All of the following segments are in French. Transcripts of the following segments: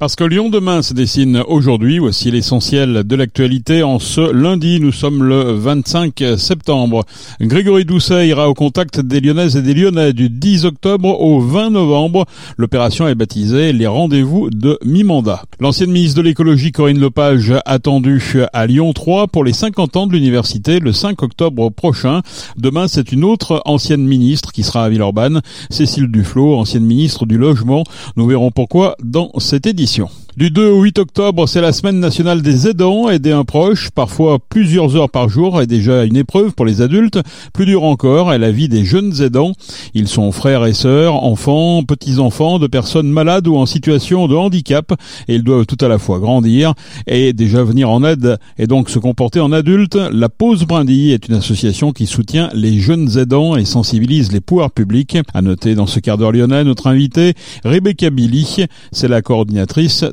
Parce que Lyon demain se dessine aujourd'hui, voici l'essentiel de l'actualité. En ce lundi, nous sommes le 25 septembre. Grégory Doucet ira au contact des Lyonnaises et des Lyonnais du 10 octobre au 20 novembre. L'opération est baptisée les rendez-vous de mi-mandat. L'ancienne ministre de l'écologie Corinne Lepage attendue à Lyon 3 pour les 50 ans de l'université le 5 octobre prochain. Demain, c'est une autre ancienne ministre qui sera à Villeurbanne, Cécile Duflot, ancienne ministre du logement. Nous verrons pourquoi dans cette édition compétition. Du 2 au 8 octobre, c'est la semaine nationale des aidants. Aider un proche, parfois plusieurs heures par jour, est déjà une épreuve pour les adultes. Plus dur encore est la vie des jeunes aidants. Ils sont frères et sœurs, enfants, petits-enfants de personnes malades ou en situation de handicap et ils doivent tout à la fois grandir et déjà venir en aide et donc se comporter en adultes. La Pause Brindille est une association qui soutient les jeunes aidants et sensibilise les pouvoirs publics. À noter dans ce quart d'heure lyonnais, notre invité, Rebecca Billy, c'est la coordinatrice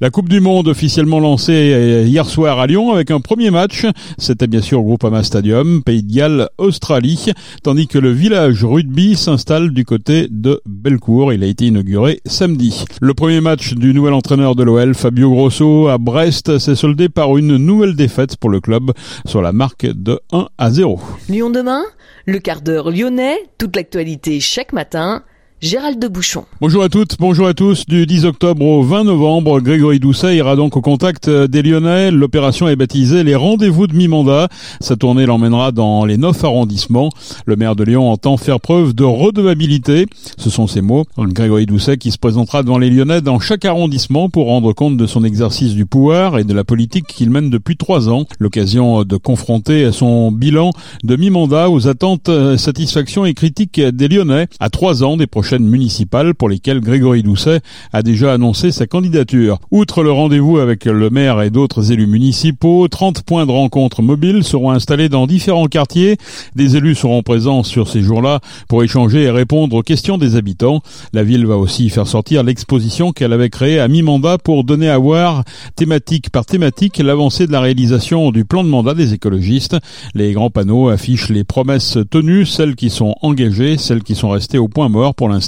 La Coupe du Monde officiellement lancée hier soir à Lyon avec un premier match. C'était bien sûr au Groupama Stadium, Pays de Galles, Australie, tandis que le village rugby s'installe du côté de Bellecour. Il a été inauguré samedi. Le premier match du nouvel entraîneur de l'OL, Fabio Grosso, à Brest, s'est soldé par une nouvelle défaite pour le club sur la marque de 1 à 0. Lyon demain, le quart d'heure lyonnais, toute l'actualité chaque matin Gérald de Bouchon. Bonjour à toutes, bonjour à tous. Du 10 octobre au 20 novembre, Grégory Doucet ira donc au contact des Lyonnais. L'opération est baptisée les rendez-vous de mi-mandat. Sa tournée l'emmènera dans les neuf arrondissements. Le maire de Lyon entend faire preuve de redevabilité. Ce sont ses mots. Grégory Doucet qui se présentera devant les Lyonnais dans chaque arrondissement pour rendre compte de son exercice du pouvoir et de la politique qu'il mène depuis trois ans. L'occasion de confronter son bilan de mi-mandat aux attentes, satisfactions et critiques des Lyonnais à trois ans des prochains municipales pour lesquelles Grégory Doucet a déjà annoncé sa candidature. Outre le rendez-vous avec le maire et d'autres élus municipaux, 30 points de rencontre mobiles seront installés dans différents quartiers. Des élus seront présents sur ces jours-là pour échanger et répondre aux questions des habitants. La ville va aussi faire sortir l'exposition qu'elle avait créée à mi-mandat pour donner à voir thématique par thématique l'avancée de la réalisation du plan de mandat des écologistes. Les grands panneaux affichent les promesses tenues, celles qui sont engagées, celles qui sont restées au point mort pour l'instant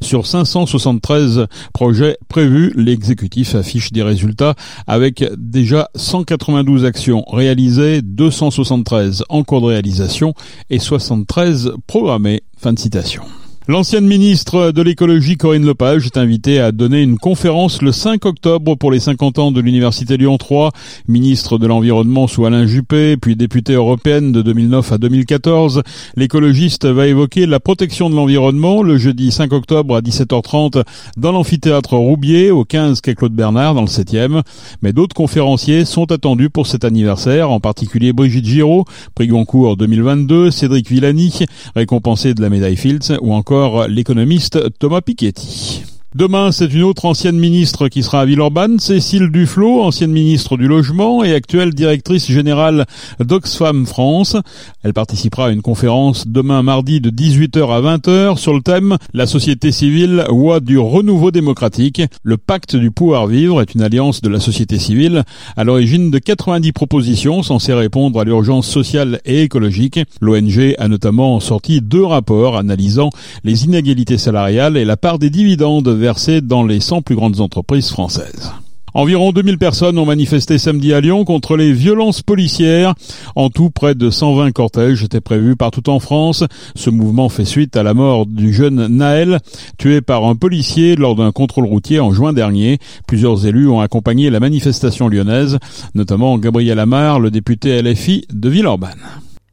sur 573 projets prévus, l'exécutif affiche des résultats avec déjà 192 actions réalisées, 273 en cours de réalisation et 73 programmées. Fin de citation. L'ancienne ministre de l'écologie Corinne Lepage est invitée à donner une conférence le 5 octobre pour les 50 ans de l'université Lyon 3. Ministre de l'environnement sous Alain Juppé, puis députée européenne de 2009 à 2014, l'écologiste va évoquer la protection de l'environnement le jeudi 5 octobre à 17h30 dans l'amphithéâtre Roubier au 15 quai Claude Bernard dans le 7e. Mais d'autres conférenciers sont attendus pour cet anniversaire, en particulier Brigitte Giraud, prix Goncourt 2022, Cédric Villani, récompensé de la médaille Fields ou encore l'économiste Thomas Piketty. Demain, c'est une autre ancienne ministre qui sera à Villeurbanne, Cécile Duflot, ancienne ministre du Logement et actuelle directrice générale d'Oxfam France. Elle participera à une conférence demain mardi de 18h à 20h sur le thème La société civile, voie du renouveau démocratique. Le pacte du pouvoir vivre est une alliance de la société civile à l'origine de 90 propositions censées répondre à l'urgence sociale et écologique. L'ONG a notamment sorti deux rapports analysant les inégalités salariales et la part des dividendes versés dans les 100 plus grandes entreprises françaises. Environ 2000 personnes ont manifesté samedi à Lyon contre les violences policières. En tout, près de 120 cortèges étaient prévus partout en France. Ce mouvement fait suite à la mort du jeune Naël, tué par un policier lors d'un contrôle routier en juin dernier. Plusieurs élus ont accompagné la manifestation lyonnaise, notamment Gabriel Amar, le député LFI de Villeurbanne.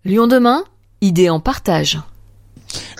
Lyon demain, idée en partage.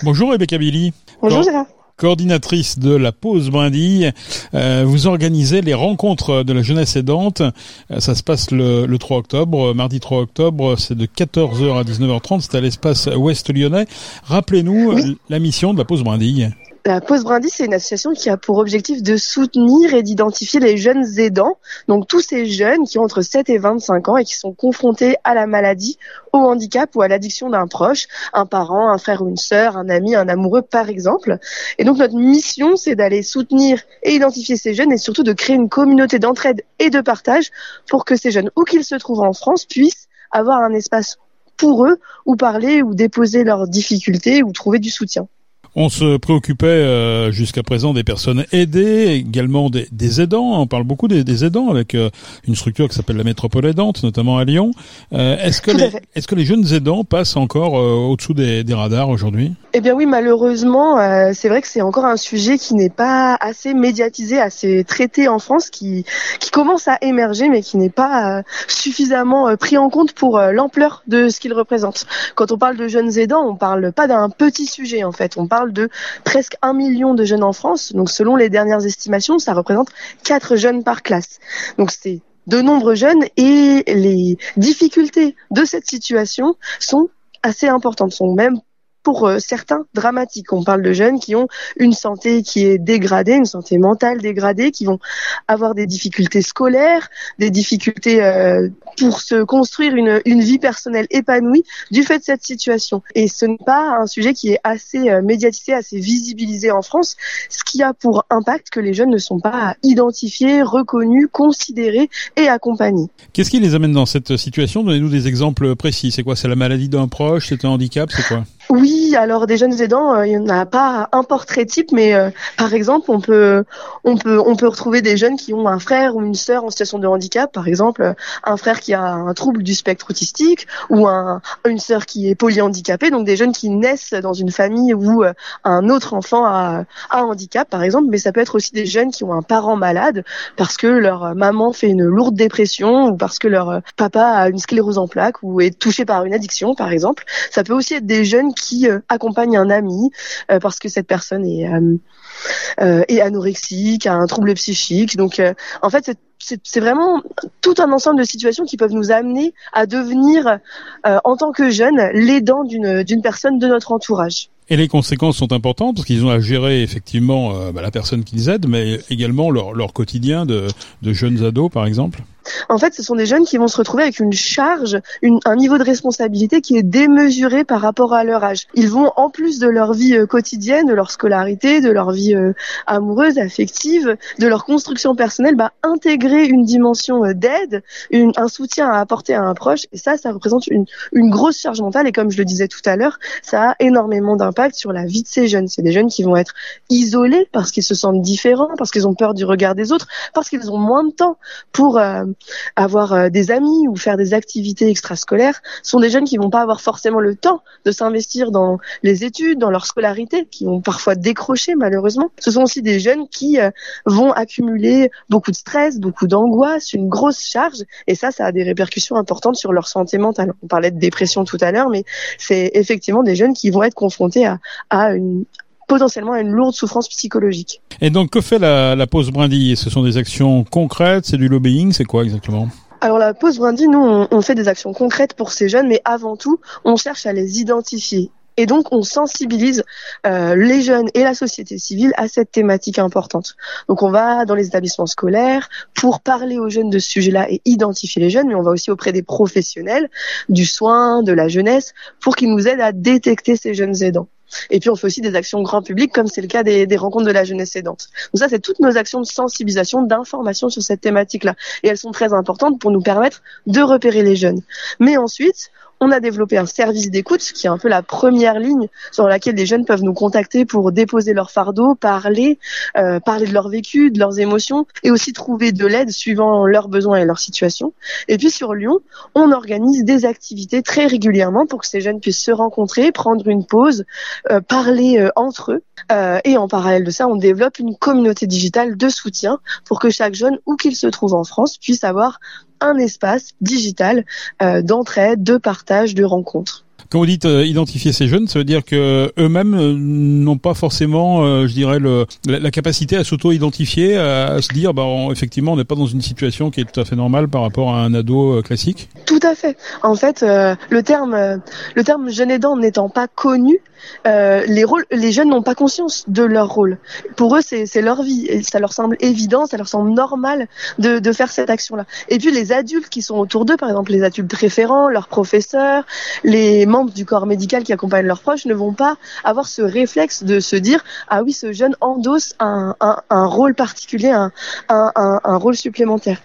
Bonjour Rebecca Billy. Bonjour Gérard coordinatrice de la pause brindille. Euh, vous organisez les rencontres de la jeunesse aidante. Euh, ça se passe le, le 3 octobre, mardi 3 octobre, c'est de 14h à 19h30, c'est à l'espace ouest lyonnais. Rappelez-nous la mission de la pause brindille. La Pause Brindis, c'est une association qui a pour objectif de soutenir et d'identifier les jeunes aidants, donc tous ces jeunes qui ont entre 7 et 25 ans et qui sont confrontés à la maladie, au handicap ou à l'addiction d'un proche, un parent, un frère ou une sœur, un ami, un amoureux par exemple. Et donc notre mission, c'est d'aller soutenir et identifier ces jeunes et surtout de créer une communauté d'entraide et de partage pour que ces jeunes, où qu'ils se trouvent en France, puissent avoir un espace pour eux où parler ou déposer leurs difficultés ou trouver du soutien. On se préoccupait euh, jusqu'à présent des personnes aidées, également des, des aidants. On parle beaucoup des, des aidants avec euh, une structure qui s'appelle la métropole aidante, notamment à Lyon. Euh, est-ce que les, est-ce que les jeunes aidants passent encore au-dessous des, des, radars aujourd'hui? Eh bien oui, malheureusement, c'est vrai que c'est encore un sujet qui n'est pas assez médiatisé, assez traité en France, qui qui commence à émerger, mais qui n'est pas suffisamment pris en compte pour l'ampleur de ce qu'il représente. Quand on parle de jeunes aidants, on parle pas d'un petit sujet en fait, on parle de presque un million de jeunes en France. Donc selon les dernières estimations, ça représente quatre jeunes par classe. Donc c'est de nombreux jeunes et les difficultés de cette situation sont assez importantes, sont même pour euh, certains dramatiques. On parle de jeunes qui ont une santé qui est dégradée, une santé mentale dégradée, qui vont avoir des difficultés scolaires, des difficultés euh, pour se construire une, une vie personnelle épanouie du fait de cette situation. Et ce n'est pas un sujet qui est assez euh, médiatisé, assez visibilisé en France, ce qui a pour impact que les jeunes ne sont pas identifiés, reconnus, considérés et accompagnés. Qu'est-ce qui les amène dans cette situation? Donnez-nous des exemples précis. C'est quoi? C'est la maladie d'un proche? C'est un handicap? C'est quoi? Oui, alors des jeunes aidants, euh, il n'y en a pas un portrait type, mais euh, par exemple, on peut, on peut, on peut retrouver des jeunes qui ont un frère ou une sœur en situation de handicap, par exemple, un frère qui a un trouble du spectre autistique ou un, une sœur qui est polyhandicapée, donc des jeunes qui naissent dans une famille où euh, un autre enfant a, a un handicap, par exemple, mais ça peut être aussi des jeunes qui ont un parent malade parce que leur maman fait une lourde dépression ou parce que leur papa a une sclérose en plaques ou est touché par une addiction, par exemple. Ça peut aussi être des jeunes qui euh, accompagne un ami euh, parce que cette personne est, euh, est anorexique, a un trouble psychique. Donc, en fait, c'est vraiment tout un ensemble de situations qui peuvent nous amener à devenir, en tant que jeunes, l'aidant d'une personne de notre entourage. Et les conséquences sont importantes parce qu'ils ont à gérer effectivement bah, la personne qu'ils aident, mais également leur, leur quotidien de, de jeunes ados, par exemple. En fait, ce sont des jeunes qui vont se retrouver avec une charge, un niveau de responsabilité qui est démesuré par rapport à leur âge. Ils vont, en plus de leur vie euh, quotidienne, de leur scolarité, de leur vie euh, amoureuse, affective, de leur construction personnelle, bah, intégrer une dimension euh, d'aide, un soutien à apporter à un proche. Et ça, ça représente une, une grosse charge mentale. Et comme je le disais tout à l'heure, ça a énormément d'impact sur la vie de ces jeunes. C'est des jeunes qui vont être isolés parce qu'ils se sentent différents, parce qu'ils ont peur du regard des autres, parce qu'ils ont moins de temps pour avoir euh, des amis ou faire des activités extrascolaires sont des jeunes qui vont pas avoir forcément le temps de s'investir dans les études, dans leur scolarité, qui vont parfois décrocher malheureusement. Ce sont aussi des jeunes qui euh, vont accumuler beaucoup de stress, beaucoup d'angoisse, une grosse charge, et ça, ça a des répercussions importantes sur leur santé mentale. On parlait de dépression tout à l'heure, mais c'est effectivement des jeunes qui vont être confrontés à, à une potentiellement à une lourde souffrance psychologique. Et donc, que fait la, la pause brindille Ce sont des actions concrètes? C'est du lobbying? C'est quoi exactement? Alors la pause brindille, nous, on, fait des actions concrètes pour ces jeunes, mais avant tout, on cherche à les identifier. Et donc, on sensibilise euh, les jeunes et la société civile à cette thématique importante. Donc, on va dans les établissements scolaires pour parler aux jeunes de ce sujet-là et identifier les jeunes, mais on va aussi auprès des professionnels du soin, de la jeunesse, pour qu'ils nous aident à détecter ces jeunes aidants. Et puis on fait aussi des actions grand public, comme c'est le cas des, des, rencontres de la jeunesse aidante. Donc ça, c'est toutes nos actions de sensibilisation, d'information sur cette thématique-là. Et elles sont très importantes pour nous permettre de repérer les jeunes. Mais ensuite, on a développé un service d'écoute qui est un peu la première ligne sur laquelle les jeunes peuvent nous contacter pour déposer leur fardeau, parler, euh, parler de leur vécu, de leurs émotions et aussi trouver de l'aide suivant leurs besoins et leur situation. Et puis sur Lyon, on organise des activités très régulièrement pour que ces jeunes puissent se rencontrer, prendre une pause, euh, parler euh, entre eux. et en parallèle de ça, on développe une communauté digitale de soutien pour que chaque jeune, où qu'il se trouve en France, puisse avoir un espace digital euh, d'entraide, de partage, de rencontres. Quand vous dites euh, identifier ces jeunes, ça veut dire que eux-mêmes euh, n'ont pas forcément, euh, je dirais, le, la, capacité à s'auto-identifier, à, se dire, bah, effectivement, on n'est pas dans une situation qui est tout à fait normale par rapport à un ado classique. Tout à fait. En fait, le terme, le terme jeune aidant n'étant pas connu, les rôles, les jeunes n'ont pas conscience de leur rôle. Pour eux, c'est leur vie, ça leur semble évident, ça leur semble normal de, de faire cette action-là. Et puis les adultes qui sont autour d'eux, par exemple les adultes référents, leurs professeurs, les membres du corps médical qui accompagnent leurs proches ne vont pas avoir ce réflexe de se dire ah oui ce jeune endosse un, rôle particulier, un, rôle supplémentaire.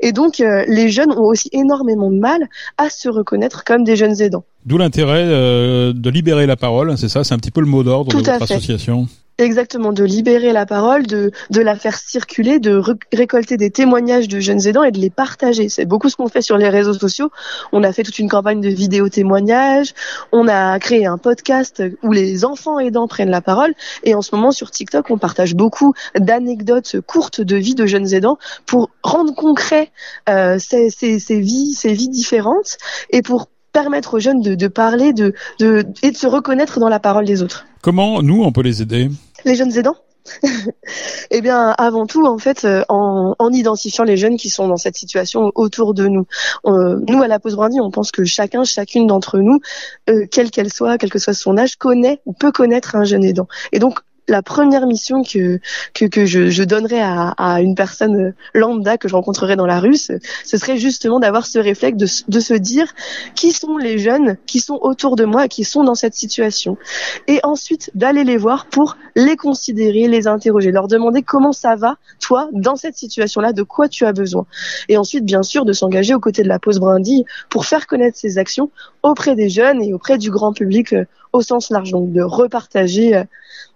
Et donc, euh, les jeunes ont aussi énormément de mal à se reconnaître comme des jeunes aidants. D'où l'intérêt euh, de libérer la parole, c'est ça, c'est un petit peu le mot d'ordre de votre association. Exactement, de libérer la parole, de, de la faire circuler, de récolter des témoignages de jeunes aidants et de les partager. C'est beaucoup ce qu'on fait sur les réseaux sociaux. On a fait toute une campagne de vidéos témoignages, on a créé un podcast où les enfants aidants prennent la parole et en ce moment sur TikTok, on partage beaucoup d'anecdotes courtes de vie de jeunes aidants pour rendre concret euh, ces, ces, ces vies, ces vies différentes et pour permettre aux jeunes de, de parler de, de, et de se reconnaître dans la parole des autres. Comment nous, on peut les aider? Les jeunes aidants? Eh bien, avant tout, en fait, euh, en, en, identifiant les jeunes qui sont dans cette situation autour de nous. Nous, à la Pause Brandy, on pense que chacun, chacune d'entre nous, euh, quelle qu'elle soit, quel que soit son âge, connaît ou peut connaître un jeune aidant. Et donc, la première mission que que, que je, je donnerais à, à, une personne lambda que je rencontrerais dans la rue, ce, serait justement d'avoir ce réflexe de, de, se dire qui sont les jeunes qui sont autour de moi, qui sont dans cette situation, et ensuite d'aller les voir pour les considérer, les interroger, leur demander comment ça va toi dans cette situation-là, de quoi tu as besoin, et ensuite bien sûr de s'engager aux côtés de la pause brindille pour faire connaître ces actions auprès des jeunes et auprès du grand public euh, au sens large, donc de repartager, euh,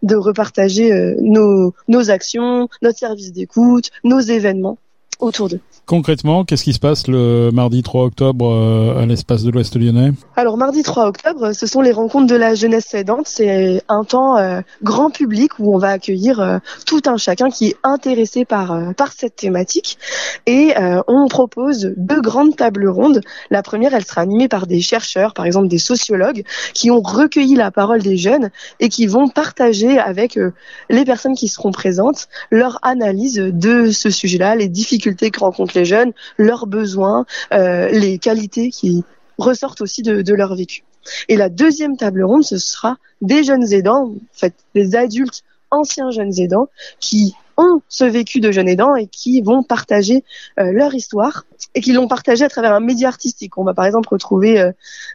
de repartager euh, nos, nos actions, notre service d'écoute, nos événements autour d'eux. Concrètement, qu'est-ce qui se passe le mardi 3 octobre euh, à l'espace de l'Ouest lyonnais? Alors mardi 3 octobre, ce sont les rencontres de la jeunesse aidante. C'est un temps euh, grand public où on va accueillir euh, tout un chacun qui est intéressé par par cette thématique et on propose deux grandes tables rondes. La première, elle sera animée par des chercheurs, par exemple des sociologues, qui ont recueilli la parole des jeunes et qui vont partager avec les personnes qui seront présentes leur analyse de ce sujet-là, les difficultés que rencontrent les jeunes, leurs besoins, euh, les qualités qui ressortent aussi de, leur vécu. Et la deuxième table ronde, ce sera des jeunes aidants, en fait, des adultes anciens jeunes aidants qui ont ce vécu de jeunes aidants et qui vont partager euh, leur histoire et qui l'ont partagé à travers un média artistique. On va par exemple retrouver euh,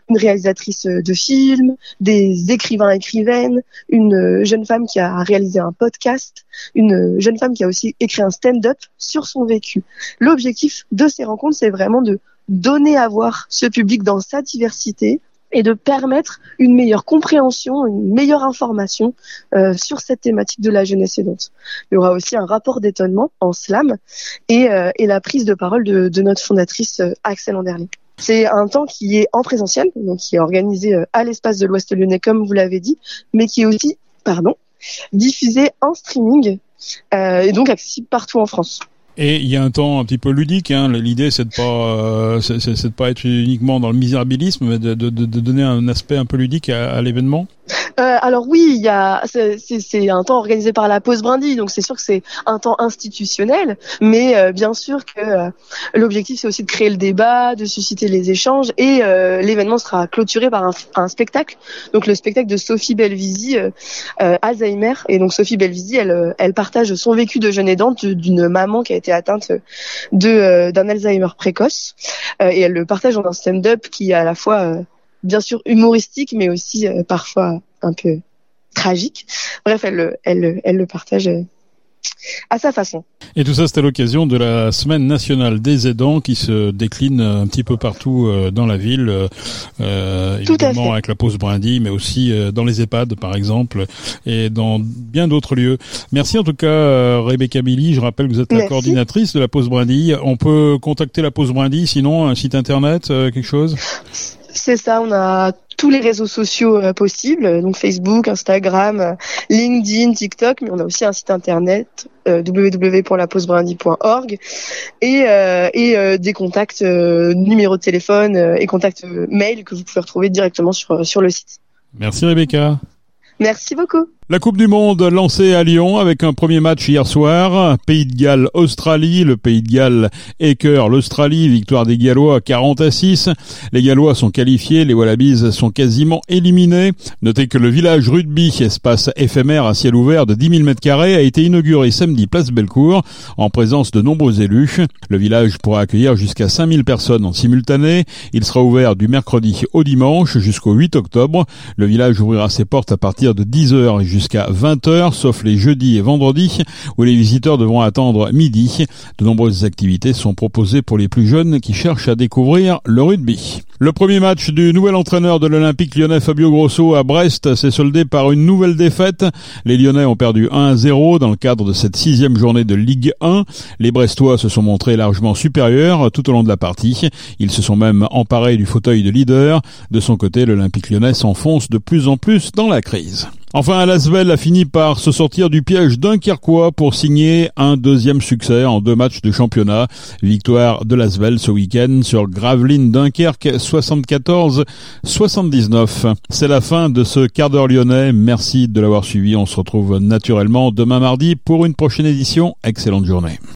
une réalisatrice de films, des écrivains écrivaines, une jeune femme qui a réalisé un podcast, une jeune femme qui a aussi écrit un stand-up sur son vécu. L'objectif de ces rencontres, c'est vraiment de donner à voir ce public dans sa diversité et de permettre une meilleure compréhension, une meilleure information euh, sur cette thématique de la jeunesse aidante. Il y aura aussi un rapport d'étonnement en slam et, euh, la prise de parole de, notre fondatrice euh, Axel Anderling. C'est un temps qui est en présentiel, donc qui est organisé euh, à l'espace de l'Ouest lyonnais, comme vous l'avez dit, mais qui est aussi, pardon, diffusé en streaming et donc accessible partout en France. Et il y a un temps un petit peu ludique. Hein. L'idée, c'est de pas, euh, c'est, de pas être uniquement dans le misérabilisme, mais de, de, de donner un aspect un peu ludique à, à l'événement. Euh, alors oui, il y a, c'est un temps organisé par la pause brindille, donc c'est sûr que c'est un temps institutionnel, mais euh, bien sûr que euh, l'objectif c'est aussi de créer le débat, de susciter les échanges, et l'événement sera clôturé par un, un, spectacle, donc le spectacle de Sophie Belvisi, Alzheimer, et donc Sophie Belvisi, elle, elle partage son vécu de jeune aidante d'une maman qui a été atteinte de d'un Alzheimer précoce, et elle le partage dans un stand-up qui est à la fois bien sûr humoristique, mais aussi euh, parfois un peu tragique. Bref, elle, elle, elle le partage euh, à sa façon. Et tout ça, c'était l'occasion de la semaine nationale des aidants qui se décline un petit peu partout euh, dans la ville, euh, évidemment avec la pause brindille, mais aussi dans les EHPAD par exemple, et dans bien d'autres lieux. Merci en tout cas, Rebecca Billy. Je rappelle que vous êtes la coordinatrice de la pause brindille. On peut contacter la pause brindille, sinon un site internet, quelque chose? C'est ça, on a tous les réseaux sociaux euh, possibles, donc Facebook, Instagram, euh, LinkedIn, TikTok, mais on a aussi un site internet euh, et, euh, et des contacts, numéros de téléphone et contacts mail que vous pouvez retrouver directement sur, sur le site. Merci Rebecca. Merci beaucoup. La Coupe du Monde lancée à Lyon avec un premier match hier soir. Pays de Galles, Australie. Le Pays de Galles écœure l'Australie. Victoire des Gallois 40 à 6. Les Gallois sont qualifiés. Les Wallabies sont quasiment éliminés. Notez que le village rugby, espace éphémère à ciel ouvert de 10 000 m a été inauguré samedi place Bellecour en présence de nombreux élus. Le village pourra accueillir jusqu'à 5000 personnes en simultané. Il sera ouvert du mercredi au dimanche jusqu'au 8 octobre. Le village ouvrira ses portes à partir de 10 h jusqu'à 20h, sauf les jeudis et vendredis, où les visiteurs devront attendre midi. De nombreuses activités sont proposées pour les plus jeunes qui cherchent à découvrir le rugby. Le premier match du nouvel entraîneur de l'Olympique lyonnais Fabio Grosso à Brest s'est soldé par une nouvelle défaite. Les Lyonnais ont perdu 1-0 dans le cadre de cette sixième journée de Ligue 1. Les Brestois se sont montrés largement supérieurs tout au long de la partie. Ils se sont même emparés du fauteuil de leader. De son côté, l'Olympique lyonnais s'enfonce de plus en plus dans la crise. Enfin, Lasvel a fini par se sortir du piège dunkerquois pour signer un deuxième succès en deux matchs de championnat. Victoire de Lasvel ce week-end sur Gravelines Dunkerque 74-79. C'est la fin de ce quart d'heure lyonnais. Merci de l'avoir suivi. On se retrouve naturellement demain mardi pour une prochaine édition. Excellente journée.